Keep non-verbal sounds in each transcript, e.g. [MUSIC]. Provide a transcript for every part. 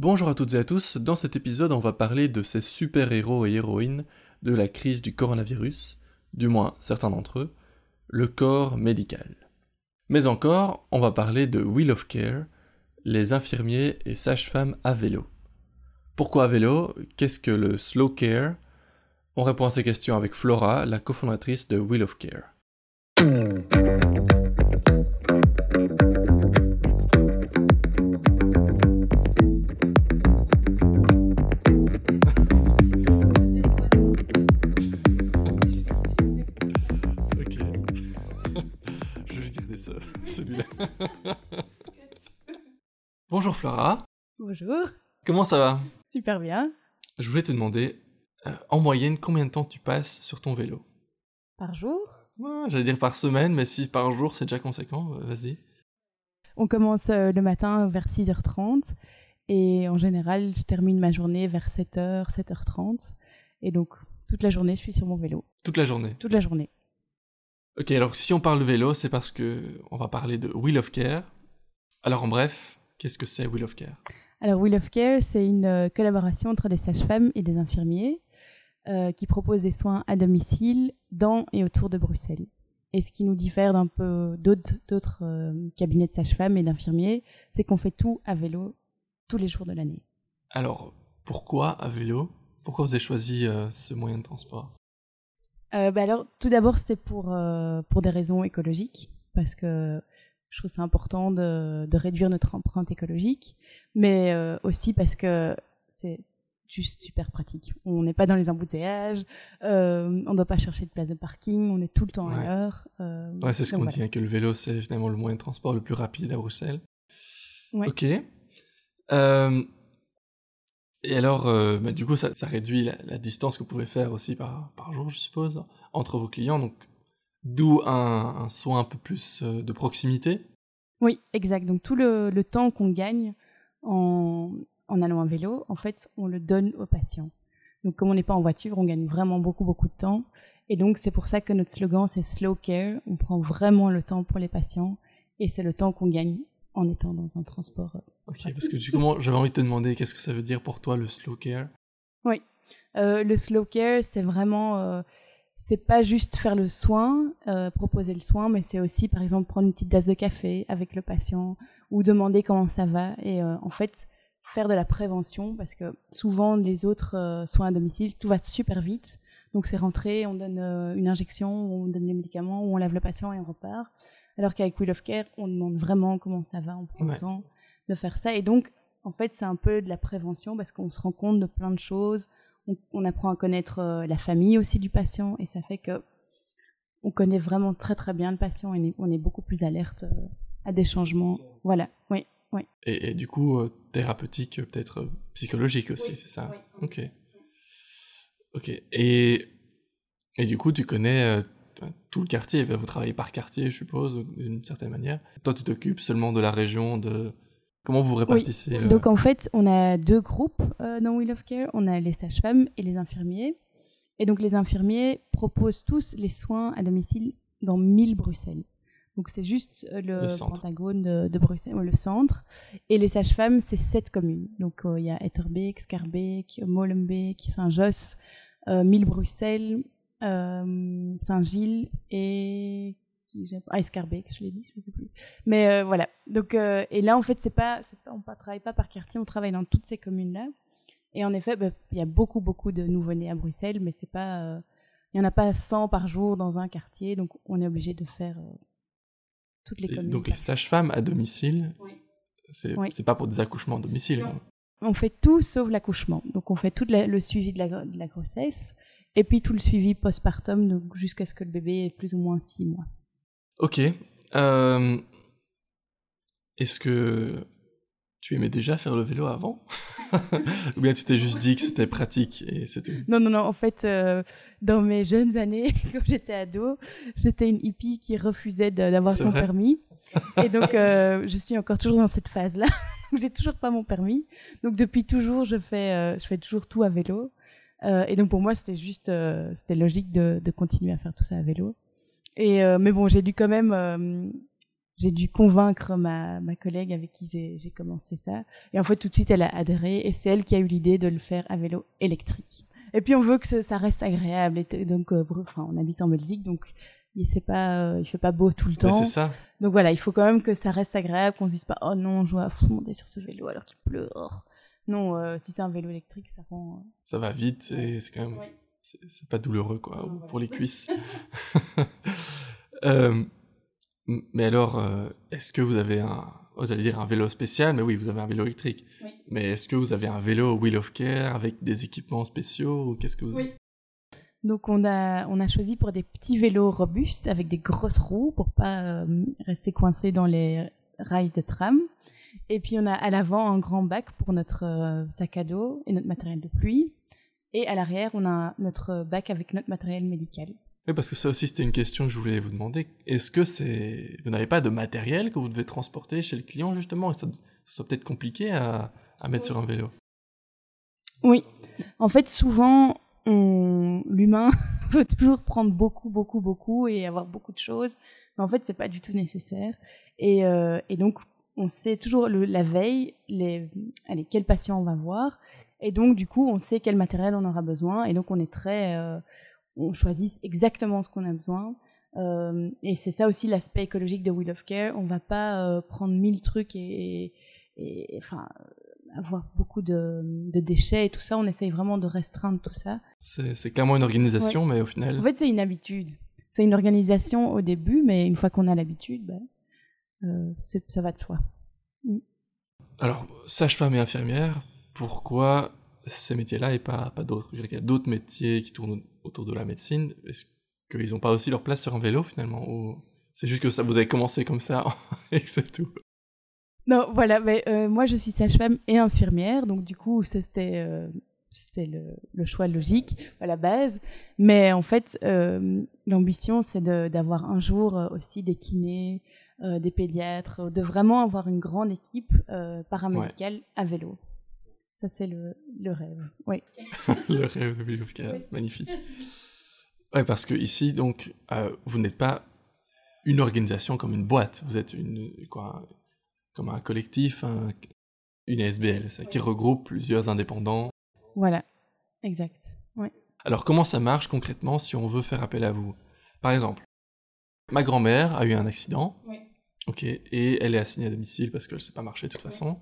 Bonjour à toutes et à tous, dans cet épisode on va parler de ces super-héros et héroïnes de la crise du coronavirus, du moins certains d'entre eux, le corps médical. Mais encore, on va parler de Wheel of Care, les infirmiers et sages-femmes à vélo. Pourquoi à vélo? Qu'est-ce que le slow care? On répond à ces questions avec Flora, la cofondatrice de Wheel of Care. [LAUGHS] Bonjour Flora, Bonjour, comment ça va? Super bien. Je voulais te demander, euh, en moyenne, combien de temps tu passes sur ton vélo? Par jour, Ouais, J'allais dire par semaine, mais si par jour c'est déjà conséquent, euh, vas-y. on commence euh, le matin vers 6h30 et en général, je termine ma journée vers 7h, 7h30. Et donc, toute la journée, je suis sur mon vélo. Toute la journée. Toute la journée. Ok, alors si on parle vélo, c'est parce que on va parler de Wheel of Care. Alors en bref, qu'est-ce que c'est Wheel of Care? Alors, Wheel of Care, c'est une euh, collaboration entre des sages-femmes et des infirmiers euh, qui proposent des soins à domicile dans et autour de Bruxelles. Et ce qui nous diffère d'un peu d'autres d'autres, euh, cabinets de sages-femmes et d'infirmiers, c'est qu'on fait tout à vélo tous les jours de l'année. Alors, pourquoi à vélo? Pourquoi vous avez choisi euh, ce moyen de transport? Euh, bah alors, tout d'abord, c'est pour, euh, pour des raisons écologiques, parce que je trouve c'est important de, de réduire notre empreinte écologique, mais euh, aussi parce que c'est juste super pratique. On n'est pas dans les embouteillages, on ne doit pas chercher de place de parking, on est tout le temps Ouais. à l'heure. Ouais, c'est ce qu'on voilà. dit, hein, que le vélo c'est finalement le moyen de transport le plus rapide à Bruxelles. Ouais. Ok. Et alors, euh, bah, du coup, ça, réduit la, distance que vous pouvez faire aussi par, jour, je suppose, entre vos clients. Donc, d'où un, soin un peu plus euh, de proximité. Oui, exact. Donc tout le, temps qu'on gagne en, en allant à vélo, en fait, on le donne aux patients. Donc comme on n'est pas en voiture, on gagne vraiment beaucoup, beaucoup de temps. Et donc c'est pour ça que notre slogan, c'est Slow Care. On prend vraiment le temps pour les patients et c'est le temps qu'on gagne en étant dans un transport. euh, Ok, parce que j'avais envie de te demander qu'est-ce que ça veut dire pour toi le slow care? Euh, le slow care, c'est vraiment, euh, c'est pas juste faire le soin, euh, proposer le soin, mais c'est aussi, par exemple, prendre une petite tasse de café avec le patient ou demander comment ça va et en fait faire de la prévention parce que souvent les autres soins à domicile, tout va super vite. Donc c'est rentré, on donne une injection, on donne les médicaments, ou on lave le patient et on repart. Alors qu'avec Wheel of Care, on demande vraiment comment ça va, on prend Ouais. le temps de faire ça. Et donc, en fait, c'est un peu de la prévention parce qu'on se rend compte de plein de choses. On, on apprend à connaître euh, la famille aussi du patient et ça fait que on connaît vraiment très très bien le patient et on est beaucoup plus alerte euh, à des changements. Voilà, oui. Et, et du coup, euh, thérapeutique, peut-être psychologique aussi, Oui, c'est ça? Oui. Ok. Ok. Et, et du coup, tu connais tout le quartier. Vous travaillez par quartier, je suppose, d'une certaine manière. Toi, tu t'occupes seulement de la région, de... Comment vous répartissez le- Donc en fait, on a deux groupes euh, dans Wheel of Care. On a les sages-femmes et les infirmiers. Et donc les infirmiers proposent tous les soins à domicile dans 1000 Bruxelles. Donc c'est juste euh, le, pentagone de, de Bruxelles, le centre. Et les sages-femmes, c'est sept communes. Donc euh, il y a Etterbeek, Scarbeek, Molenbeek, Saint-Josse, euh, 1000 Bruxelles, euh, Saint-Gilles et ah, Scarbeek, je l'ai dit, je ne sais plus. Mais euh, voilà. Donc, euh, et là, en fait, c'est pas, pas, on ne travaille pas par quartier, on travaille dans toutes ces communes-là. Et en effet, bah, il y a beaucoup, beaucoup de nouveau-nés à Bruxelles, mais c'est pas, euh, il y en a pas 100 par jour dans un quartier, donc on est obligé de faire euh, toutes les Et communes. Donc les sages-femmes à domicile, Oui. c'est Oui. pas pour des accouchements à domicile. Quoi. On fait tout sauf l'accouchement. Donc on fait tout la- le suivi de la, gro- de la grossesse et puis tout le suivi postpartum, donc jusqu'à ce que le bébé ait plus ou moins 6 mois. Ok. Euh, Est-ce que tu aimais déjà faire le vélo avant? [LAUGHS] Ou bien tu t'es juste dit que c'était pratique et c'est tout? Non, non, non. En fait, euh, dans mes jeunes années, [LAUGHS] quand j'étais ado, j'étais une hippie qui refusait d'avoir son permis. Et [LAUGHS] donc, euh, je suis encore toujours dans cette phase-là. J'ai toujours pas mon permis. Donc, depuis toujours, je fais, euh, je fais toujours tout à vélo. Euh, et donc, pour moi, c'était juste, euh, c'était logique de, de continuer à faire tout ça à vélo. Et, euh, mais bon, j'ai dû quand même, j'ai dû convaincre ma, ma collègue avec qui j'ai commencé ça. Et en fait, tout de suite, elle a adhéré et c'est elle qui a eu l'idée de le faire à vélo électrique. Et puis, on veut que ça, reste agréable. Et donc, enfin, on habite en Belgique, donc il ne pas, il fait pas beau tout le temps. C'est ça. Donc voilà, il faut quand même que ça reste agréable, qu'on se dise pas, oh non, je dois monter sur ce vélo alors qu'il pleut. Non, euh, si c'est un vélo électrique, ça rend. Euh, ça va vite et c'est quand même. C'est pas douloureux, quoi, pour les cuisses. [LAUGHS] [LAUGHS] Euh, mais alors, est-ce que vous avez un. Vous allez dire un vélo spécial, mais oui, vous avez un vélo électrique. Mais est-ce que vous avez un vélo Wheel of Care avec des équipements spéciaux ou qu'est-ce que vous Oui. Donc on a, on a choisi pour des petits vélos robustes avec des grosses roues pour pas rester coincé dans les rails de tram. Et puis on a à l'avant un grand bac pour notre euh, sac à dos et notre matériel de pluie. Et à l'arrière, on a notre bac avec notre matériel médical. Oui, parce que ça aussi, c'était une question que je voulais vous demander. Est-ce que c'est... Vous n'avez pas de matériel que vous devez transporter chez le client, justement? Ça, ça soit peut-être compliqué à, à mettre sur un vélo. Oui. En fait, souvent, on... l'humain [LAUGHS] veut toujours prendre beaucoup, beaucoup, beaucoup et avoir beaucoup de choses. Mais en fait, c'est pas du tout nécessaire. Et, euh, et donc, on sait toujours la veille les, allez, quel patient on va voir. Et donc, du coup, on sait quel matériel on aura besoin. Et donc, on est très. Euh, on choisit exactement ce qu'on a besoin. Euh, et c'est ça aussi l'aspect écologique de Wheel of Care. On va pas euh, prendre mille trucs et, enfin, avoir beaucoup de, déchets et tout ça. On essaye vraiment de restreindre tout ça. C'est clairement une organisation, mais au final. En fait, c'est une habitude. C'est une organisation au début, mais une fois qu'on a l'habitude, ben, euh, ça va de soi. Mm. Alors, sage-femme et infirmière, pourquoi ces métiers-là et pas, pas d'autres? Il y a d'autres métiers qui tournent autour de la médecine. Est-ce qu'ils n'ont pas aussi leur place sur un vélo finalement? Ou c'est juste que ça, vous avez commencé comme ça [LAUGHS] et c'est tout? Non, voilà, mais, euh, moi je suis sage-femme et infirmière, donc du coup c'était euh, c'était le, choix logique à la base. Mais en fait, l'ambition c'est d'avoir un jour aussi des kinés, euh, des pédiatres, de vraiment avoir une grande équipe euh, paramédicale à vélo. Ça, c'est le, le, rêve. Oui. [LAUGHS] le rêve de vélo, magnifique. Ouais, parce que ici, donc, euh, vous n'êtes pas une organisation comme une boîte. Vous êtes une, quoi, comme un collectif, une SBL, ça, qui regroupe plusieurs indépendants. Voilà, exact. Ouais. Alors, comment ça marche concrètement si on veut faire appel à vous? Par exemple, ma grand-mère a eu un accident. Oui. Ok, et elle est assignée à domicile parce qu'elle ne sait pas marcher de toute façon.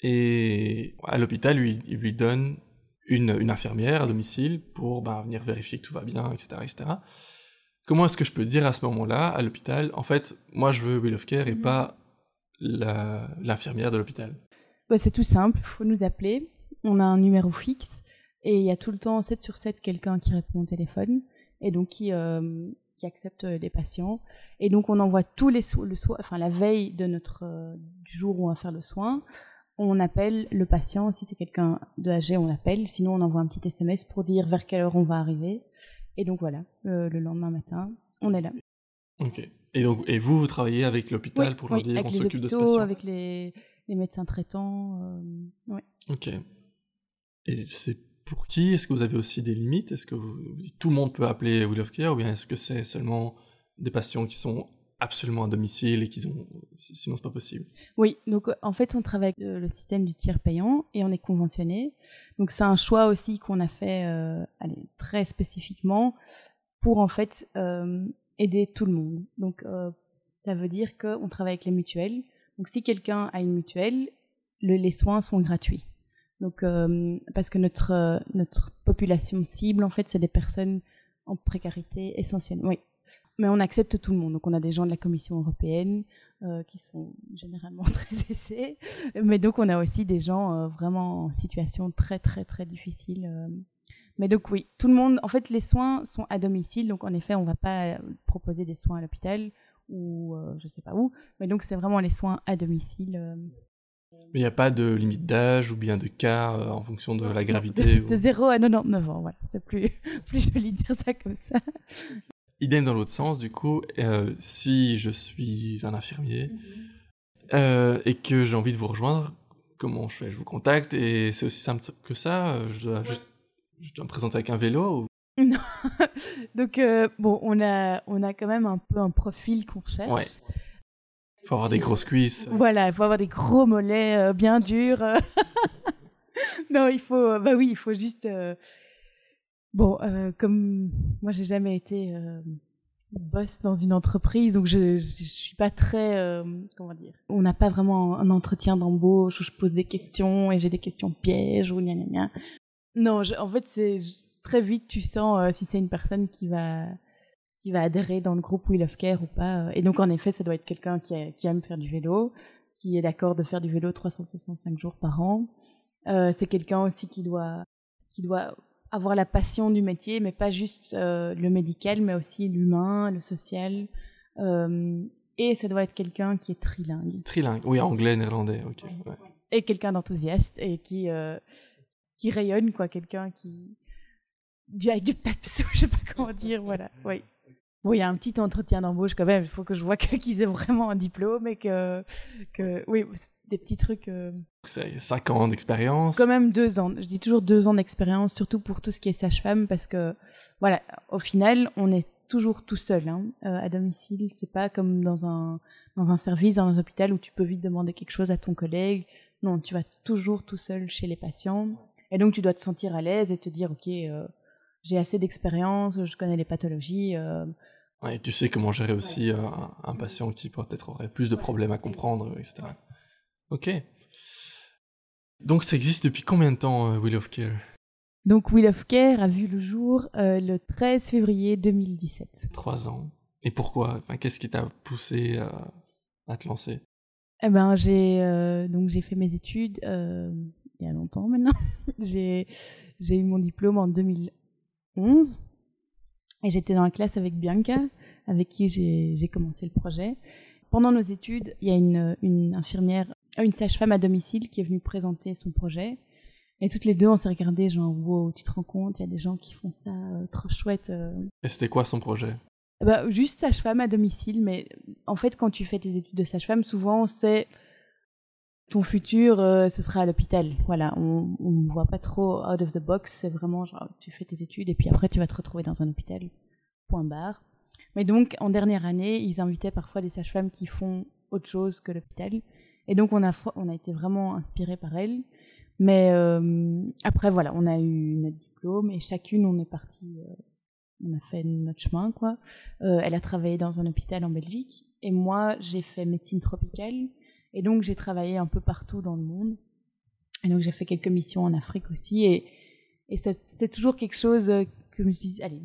Et à l'hôpital, lui, il lui donne une, une, infirmière à domicile pour bah, venir vérifier que tout va bien, etc. etc. Comment est-ce que je peux dire à ce moment-là, à l'hôpital, en fait, moi je veux Will of Care et mhm. pas l'infirmière de l'hôpital? Bah, C'est tout simple, il faut nous appeler. On a un numéro fixe et il y a tout le temps 7 sur 7 quelqu'un qui répond au téléphone et donc qui, euh, qui accepte euh, les patients. Et donc on envoie tous les le soin, enfin la veille de notre euh, du jour où on va faire le soin, on appelle le patient. Si c'est quelqu'un de âgé, on appelle. Sinon, on envoie un petit SMS pour dire vers quelle heure on va arriver. Et donc voilà, le, lendemain matin, on est là. Ok. Et donc, et vous, vous travaillez avec l'hôpital pour leur dire qu'on s'occupe de ce patient? Avec les, les médecins traitants. Euh, Ok. Et c'est pour qui? Est-ce que vous avez aussi des limites? Est-ce que tout le monde peut appeler Will of Care ou bien est-ce que c'est seulement des patients qui sont absolument à domicile et qui ont sinon c'est pas possible? Oui, donc en fait on travaille avec le système du tiers payant et on est conventionné. Donc c'est un choix aussi qu'on a fait euh, allez, très spécifiquement pour en fait euh, aider tout le monde. Donc euh, ça veut dire qu'on travaille avec les mutuelles. Donc si quelqu'un a une mutuelle, les soins sont gratuits. Donc, euh, parce que notre, euh, notre population cible, en fait, c'est des personnes en précarité essentielle. Oui. Mais on accepte tout le monde. Donc, on a des gens de la Commission européenne euh, qui sont généralement [LAUGHS] très aisés. Mais donc, on a aussi des gens vraiment en situation très, très, très difficile. Mais donc, oui, tout le monde, en fait, les soins sont à domicile. Donc, en effet, on ne va pas proposer des soins à l'hôpital ou je ne sais pas où. Mais donc, c'est vraiment les soins à domicile. Mais il n'y a pas de limite d'âge ou bien de cas euh, en fonction de la gravité De, 0 à 99 ans, voilà. C'est plus, [LAUGHS] plus joli de dire ça comme ça. Idem dans l'autre sens, du coup, euh, si je suis un infirmier mhm. euh, et que j'ai envie de vous rejoindre, comment je fais? Je vous contacte et c'est aussi simple que ça Je dois, je dois me présenter avec un vélo ou... Non. [LAUGHS] Donc, bon, on a, on a quand même un peu un profil qu'on cherche. Il faut avoir des grosses cuisses. Voilà, il faut avoir des gros mollets euh, bien durs. [LAUGHS] non, il faut, bah oui, il faut juste. euh, Bon, euh, comme moi, j'ai jamais été boss dans une entreprise, donc je, je, suis pas très, comment dire. On n'a pas vraiment un entretien d'embauche où je pose des questions et j'ai des questions pièges ou gna gna gna. Non, en fait, c'est très vite, tu sens si c'est une personne qui va qui va adhérer dans le groupe Wheel of Care ou pas. Et donc, en effet, ça doit être quelqu'un qui, aime faire du vélo, qui est d'accord de faire du vélo 365 jours par an. Euh, c'est quelqu'un aussi qui doit, qui doit avoir la passion du métier, mais pas juste euh, le médical, mais aussi l'humain, le social. Euh, et ça doit être quelqu'un qui est trilingue. Trilingue. Oui, anglais, néerlandais. Ok. ouais. Et quelqu'un d'enthousiaste et qui, euh, qui rayonne, quoi. Quelqu'un qui. Du, avec du peps, je sais pas comment dire, voilà. Oui. Bon, il y a un petit entretien d'embauche quand même. Il faut que je vois [LAUGHS] qu'ils aient vraiment un diplôme et que. que oui, des petits trucs. euh, C'est 5 ans d'expérience. quand même deux ans. Je dis toujours deux ans d'expérience, surtout pour tout ce qui est sage-femme, parce que, voilà, au final, on est toujours tout seul hein, euh, à domicile. C'est pas comme dans un, dans un service, dans un hôpital où tu peux vite demander quelque chose à ton collègue. Non, tu vas toujours tout seul chez les patients. Et donc, tu dois te sentir à l'aise et te dire, OK, euh, j'ai assez d'expérience, je connais les pathologies. euh, et tu sais comment gérer aussi euh, un, un patient qui peut-être aurait plus de problèmes à comprendre, etc. Ok. Donc ça existe depuis combien de temps, euh, Wheel of Care? Donc, Wheel of Care a vu le jour euh, le 13 février 2017. Trois ans. Et pourquoi? Enfin, Qu'est-ce qui t'a poussé euh, à te lancer? Eh ben, j'ai euh, donc j'ai fait mes études euh, il y a longtemps maintenant. [LAUGHS] j'ai eu mon diplôme en 2011 et j'étais dans la classe avec Bianca, avec qui j'ai commencé le projet. Pendant nos études, il y a une, une infirmière, euh, une sage-femme à domicile qui est venue présenter son projet. Et toutes les deux, on s'est regardé genre, wow, tu te rends compte, il y a des gens qui font ça, euh, trop chouette. euh. Et c'était quoi son projet? Bah, juste sage-femme à domicile, mais en fait, quand tu fais tes études de sage-femme, souvent, c'est ton futur, euh, ce sera à l'hôpital. Voilà, on ne voit pas trop out of the box, c'est vraiment genre, tu fais tes études et puis après, tu vas te retrouver dans un hôpital. Point barre. Mais donc, en dernière année, ils invitaient parfois des sages-femmes qui font autre chose que l'hôpital. Et donc, on a, on a été vraiment inspirés par elles. Mais euh, après, voilà, on a eu notre diplôme et chacune, on est parti, euh, on a fait notre chemin, quoi. Euh, elle a travaillé dans un hôpital en Belgique et moi, j'ai fait médecine tropicale et donc j'ai travaillé un peu partout dans le monde. Et donc j'ai fait quelques missions en Afrique aussi et, et c'était toujours quelque chose euh, que je me suis dit, allez.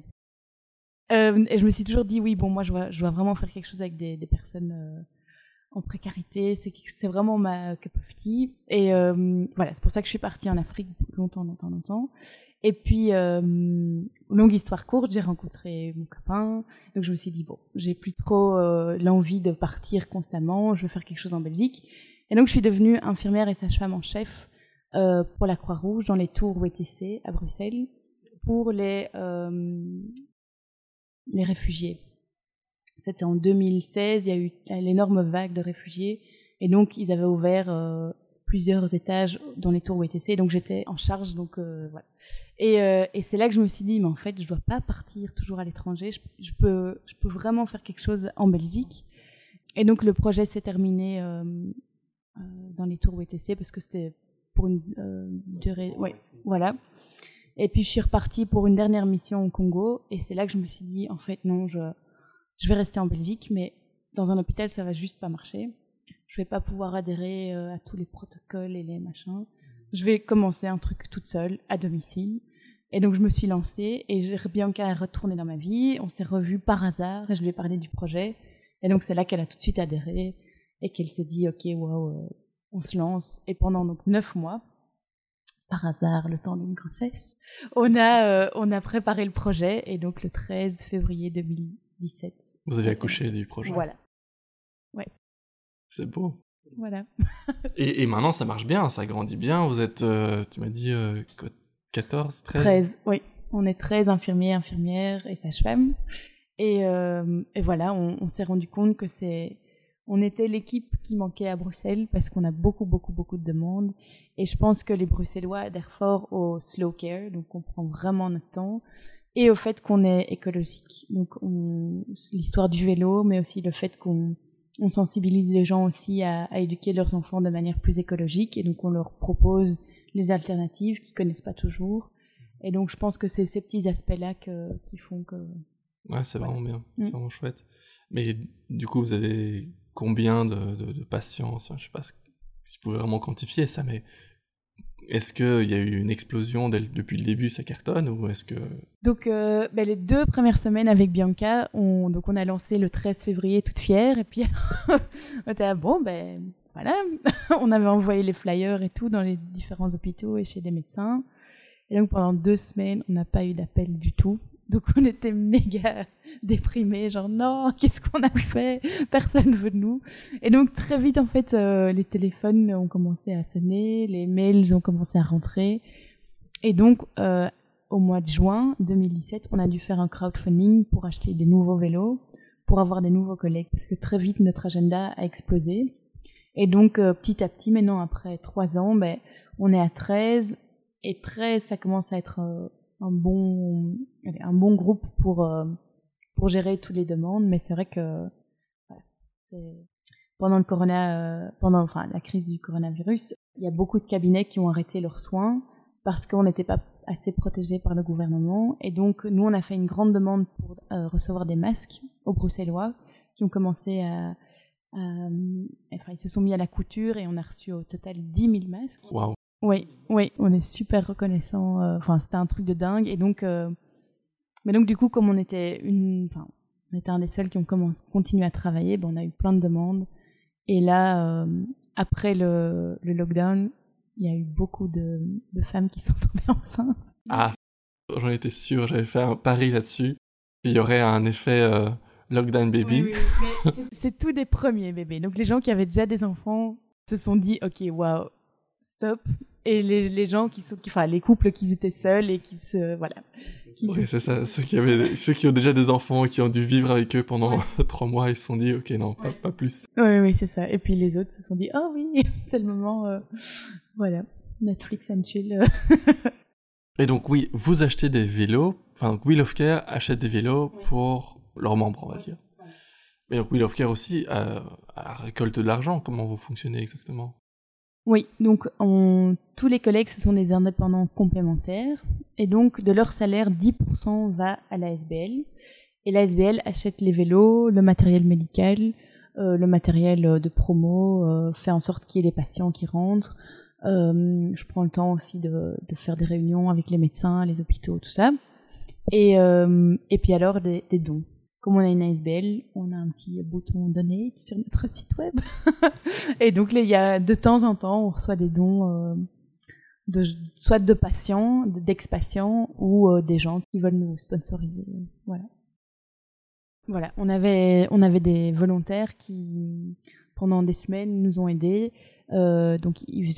Euh, et je me suis toujours dit, oui, bon, moi, je dois, je dois vraiment faire quelque chose avec des, personnes euh, en précarité. C'est vraiment ma cup of tea. Et voilà, c'est pour ça que je suis partie en Afrique longtemps, longtemps, longtemps. Et puis, euh, longue histoire courte, j'ai rencontré mon copain. Donc je me suis dit, bon, j'ai plus trop euh, l'envie de partir constamment, je veux faire quelque chose en Belgique. Et donc je suis devenue infirmière et sage-femme en chef euh, pour la Croix-Rouge dans les tours WTC à Bruxelles pour les, les réfugiés. C'était en 2016, il y a eu l'énorme vague de réfugiés et donc ils avaient ouvert plusieurs étages dans les tours WTC, donc j'étais en charge, donc euh, voilà. Et, euh, et c'est là que je me suis dit, mais en fait, je dois pas partir toujours à l'étranger, je, peux, je peux vraiment faire quelque chose en Belgique. Et donc le projet s'est terminé euh, dans les tours WTC parce que c'était pour une durée, ouais, voilà. Et puis je suis repartie pour une dernière mission au Congo, et c'est là que je me suis dit, en fait, non, je, je vais rester en Belgique, mais dans un hôpital, ça va juste pas marcher. Je vais pas pouvoir adhérer euh, à tous les protocoles et les machins. Je vais commencer un truc toute seule, à domicile. Et donc je me suis lancée, et j'ai- Bianca est retournée dans ma vie, on s'est revus par hasard, et je lui ai parlé du projet. Et donc c'est là qu'elle a tout de suite adhéré, et qu'elle s'est dit, ok, waouh, euh, on se lance. Et pendant donc neuf mois, par hasard, le temps d'une grossesse, on a, euh, on a préparé le projet, et donc le 13 février 2017. Vous avez accouché du projet. Voilà, C'est beau. voilà. [LAUGHS] Et, et maintenant, ça marche bien, ça grandit bien. Vous êtes, euh, tu m'as dit, euh, quoi, 14, 13 13, oui. On est 13 infirmiers, infirmières et sages-femmes. Et, euh, et voilà, on, on s'est rendu compte que c'est. On était l'équipe qui manquait à Bruxelles parce qu'on a beaucoup, beaucoup, beaucoup de demandes. Et je pense que les Bruxellois adhèrent fort au slow care, donc on prend vraiment notre temps. Et au fait qu'on est écologique. Donc on- l'histoire du vélo, mais aussi le fait qu'on on sensibilise les gens aussi à, éduquer leurs enfants de manière plus écologique et donc on leur propose les alternatives qu'ils connaissent pas toujours. Et donc je pense que c'est ces petits aspects-là qui font que... Ouais, c'est vraiment bien, c'est mm. vraiment chouette. Mais du coup, vous avez combien de, de, de patients? Je sais pas si vous pouvez vraiment quantifier ça, mais est-ce qu'il y a eu une explosion depuis le début, ça cartonne ou est-ce que... Donc euh, ben, les deux premières semaines avec Bianca, on, donc on a lancé le 13 février toute fière et puis [LAUGHS] on était ah, bon ben voilà, [LAUGHS] on avait envoyé les flyers et tout dans les différents hôpitaux et chez des médecins. Et donc pendant deux semaines, on n'a pas eu d'appel du tout. Donc on était méga déprimés, genre non, [LAUGHS] qu'est-ce qu'on a fait? Personne veut de nous. Et donc très vite en fait, euh, les téléphones ont commencé à sonner, les mails ont commencé à rentrer. Et donc euh, au mois de juin 2017, on a dû faire un crowdfunding pour acheter des nouveaux vélos, pour avoir des nouveaux collègues, parce que très vite notre agenda a explosé. Et donc euh, petit à petit, maintenant après trois ans, ben, on est à 13 et 13, ça commence à être un bon, un bon groupe pour, pour gérer toutes les demandes. Mais c'est vrai que pendant le corona, euh, pendant enfin la crise du coronavirus, il y a beaucoup de cabinets qui ont arrêté leurs soins parce qu'on n'était pas assez protégé par le gouvernement. Et donc, nous, on a fait une grande demande pour euh, recevoir des masques aux Bruxellois qui ont commencé à, enfin, ils se sont mis à la couture et on a reçu au total 10 000 masques. Oui, oui, on est super reconnaissant. Euh, enfin, c'était un truc de dingue. Et donc, euh, mais donc du coup, comme on était une, enfin, on était un des seuls qui ont commencé, continué à travailler, ben, on a eu plein de demandes. Et là, euh, après le, le, lockdown, il y a eu beaucoup de, de femmes qui sont [LAUGHS] tombées enceintes. Ah, j'en étais sûr. J'avais fait un pari là-dessus. Il y aurait un effet lockdown baby. Oui, oui, [LAUGHS] c'est tout des premiers bébés. Donc les gens qui avaient déjà des enfants se sont dit, ok, waouh, stop, et les, les gens qui sont, qui, enfin, les couples qui étaient seuls et qui se, voilà. oui, c'est ça. Ceux qui avaient, ceux qui ont déjà des enfants et qui ont dû vivre avec eux pendant [LAUGHS] trois mois, ils se sont dit, ok, non, pas, pas plus. Oui, oui, c'est ça. Et puis les autres se sont dit, oh oui, [LAUGHS] c'est le moment, euh, voilà, Netflix and chill. [LAUGHS] et donc oui, vous achetez des vélos, enfin Wheel of Care achète des vélos pour leurs membres, on va dire. Mais donc Wheel of Care aussi euh, récolte de l'argent. Comment vous fonctionnez exactement? Oui, donc tous les collègues, ce sont des indépendants complémentaires. Et donc, de leur salaire, 10% va à l'ASBL. Et l'ASBL achète les vélos, le matériel médical, euh, le matériel de promo, euh, fait en sorte qu'il y ait des patients qui rentrent. Euh, je prends le temps aussi de, faire des réunions avec les médecins, les hôpitaux, tout ça. Et, et puis alors, des dons comme on a une ASBL, on a un petit bouton donner sur notre site web. [LAUGHS] et donc, il y a de temps en temps, on reçoit des dons, euh, de, soit de patients, d'ex-patients, ou euh, des gens qui veulent nous sponsoriser. Voilà. Voilà, on avait, on avait des volontaires qui, pendant des semaines, nous ont aidés euh, donc ils,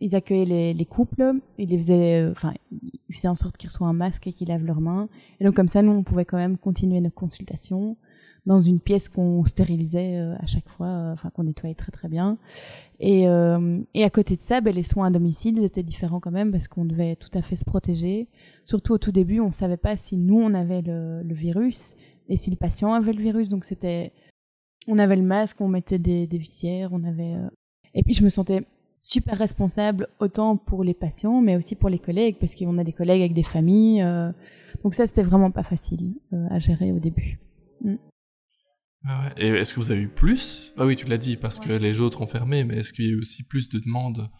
ils accueillaient les, couples, ils les faisaient, euh, ils faisaient en sorte qu'ils reçoivent un masque et qu'ils lavent leurs mains. Et donc comme ça, nous, on pouvait quand même continuer nos consultations dans une pièce qu'on stérilisait euh, à chaque fois, enfin qu'on nettoyait très très bien. Et, à côté de ça, ben, les soins à domicile étaient différents quand même parce qu'on devait tout à fait se protéger. Surtout au tout début, on ne savait pas si nous on avait le, le, virus et si le patient avait le virus. Donc c'était, on avait le masque, on mettait des, des visières, on avait et puis je me sentais super responsable autant pour les patients, mais aussi pour les collègues, parce qu'on a des collègues avec des familles. Euh, donc ça, c'était vraiment pas facile euh, à gérer au début. Mm. Ah Et est-ce que vous avez eu plus? Ah oui, tu l'as dit, parce que les autres ont fermé, mais est-ce qu'il y a eu aussi plus de demandes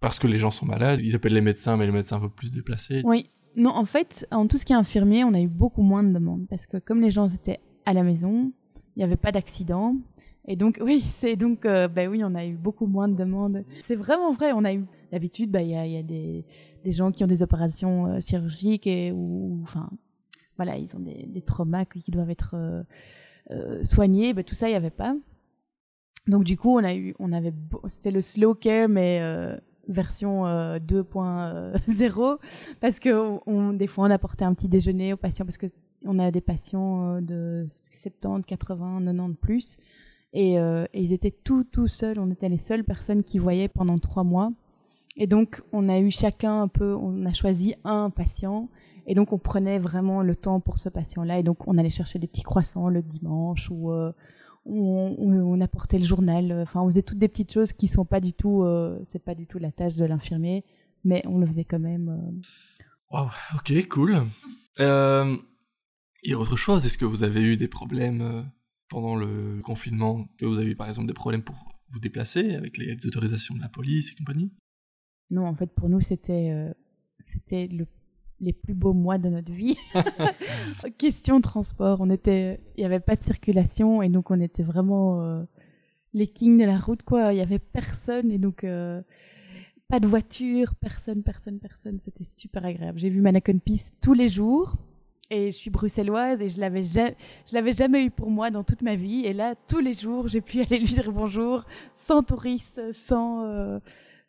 Parce que les gens sont malades, ils appellent les médecins, mais les médecins veulent plus déplacer. Oui. Non, en fait, en tout ce qui est infirmier, on a eu beaucoup moins de demandes, parce que comme les gens étaient à la maison, il n'y avait pas d'accident, et donc, oui, [LAUGHS] c'est donc, euh, bah oui, on a eu beaucoup moins de demandes. C'est vraiment vrai. On a eu d'habitude, bah, il y a, des, gens qui ont des opérations euh, chirurgiques ou, enfin, voilà, ils ont des, des traumas qui doivent être euh, euh soignés. Bah, tout ça, il n'y avait pas. Donc, du coup, on a eu, on avait, c'était le slow care, mais version 2.0 [LAUGHS] parce que des fois, on apportait un petit déjeuner aux patients parce que on a des patients de 70, 80, 90 plus. Euh, et, ils étaient tout, tout seuls. On était les seules personnes qui voyaient pendant trois mois. Et donc, on a eu chacun un peu, on a choisi un patient. Et donc, on prenait vraiment le temps pour ce patient-là. Et donc, on allait chercher des petits croissants le dimanche ou, euh, on, apportait le journal. Enfin, on faisait toutes des petites choses qui sont pas du tout, c'est pas du tout la tâche de l'infirmier, mais on le faisait quand même. Wow, ok, cool. Euh, a autre chose, est-ce que vous avez eu des problèmes pendant le confinement Que vous avez par exemple des problèmes pour vous déplacer avec les autorisations de la police et compagnie? Non, en fait, pour nous, c'était c'était le les plus beaux mois de notre vie. [LAUGHS] [LAUGHS] Question transport, on était, il n'y avait pas de circulation et donc on était vraiment euh, les kings de la route quoi. Il y avait personne et donc euh, pas de voiture, personne, personne, personne. C'était super agréable. J'ai vu Manacon Peace tous les jours et je suis bruxelloise et je l'avais je l'avais jamais eu pour moi dans toute ma vie et là tous les jours j'ai pu [LAUGHS] aller lui dire bonjour sans touristes, sans euh,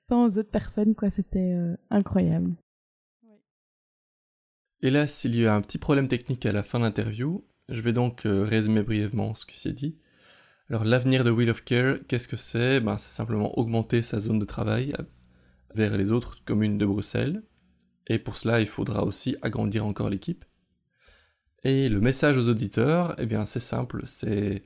sans autres personnes quoi. C'était incroyable. Hélas, il y a un petit problème technique à la fin de l'interview. Je vais donc euh, résumer brièvement ce qui s'est dit. Alors l'avenir de Wheel of Care, qu'est-ce que c'est? Ben, C'est simplement augmenter sa zone de travail vers les autres communes de Bruxelles. Et pour cela, il faudra aussi agrandir encore l'équipe. Et le message aux auditeurs, eh bien c'est simple, c'est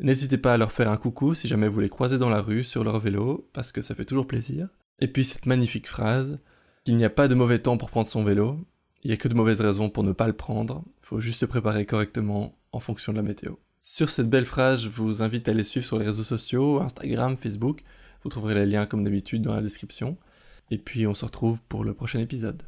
n'hésitez pas à leur faire un coucou si jamais vous les croisez dans la rue sur leur vélo, parce que ça fait toujours plaisir. Et puis cette magnifique phrase, qu'il n'y a pas de mauvais temps pour prendre son vélo, il n'y a que de mauvaises raisons pour ne pas le prendre, il faut juste se préparer correctement en fonction de la météo. Sur cette belle phrase, je vous invite à les suivre sur les réseaux sociaux, Instagram, Facebook, vous trouverez les liens comme d'habitude dans la description, et puis on se retrouve pour le prochain épisode.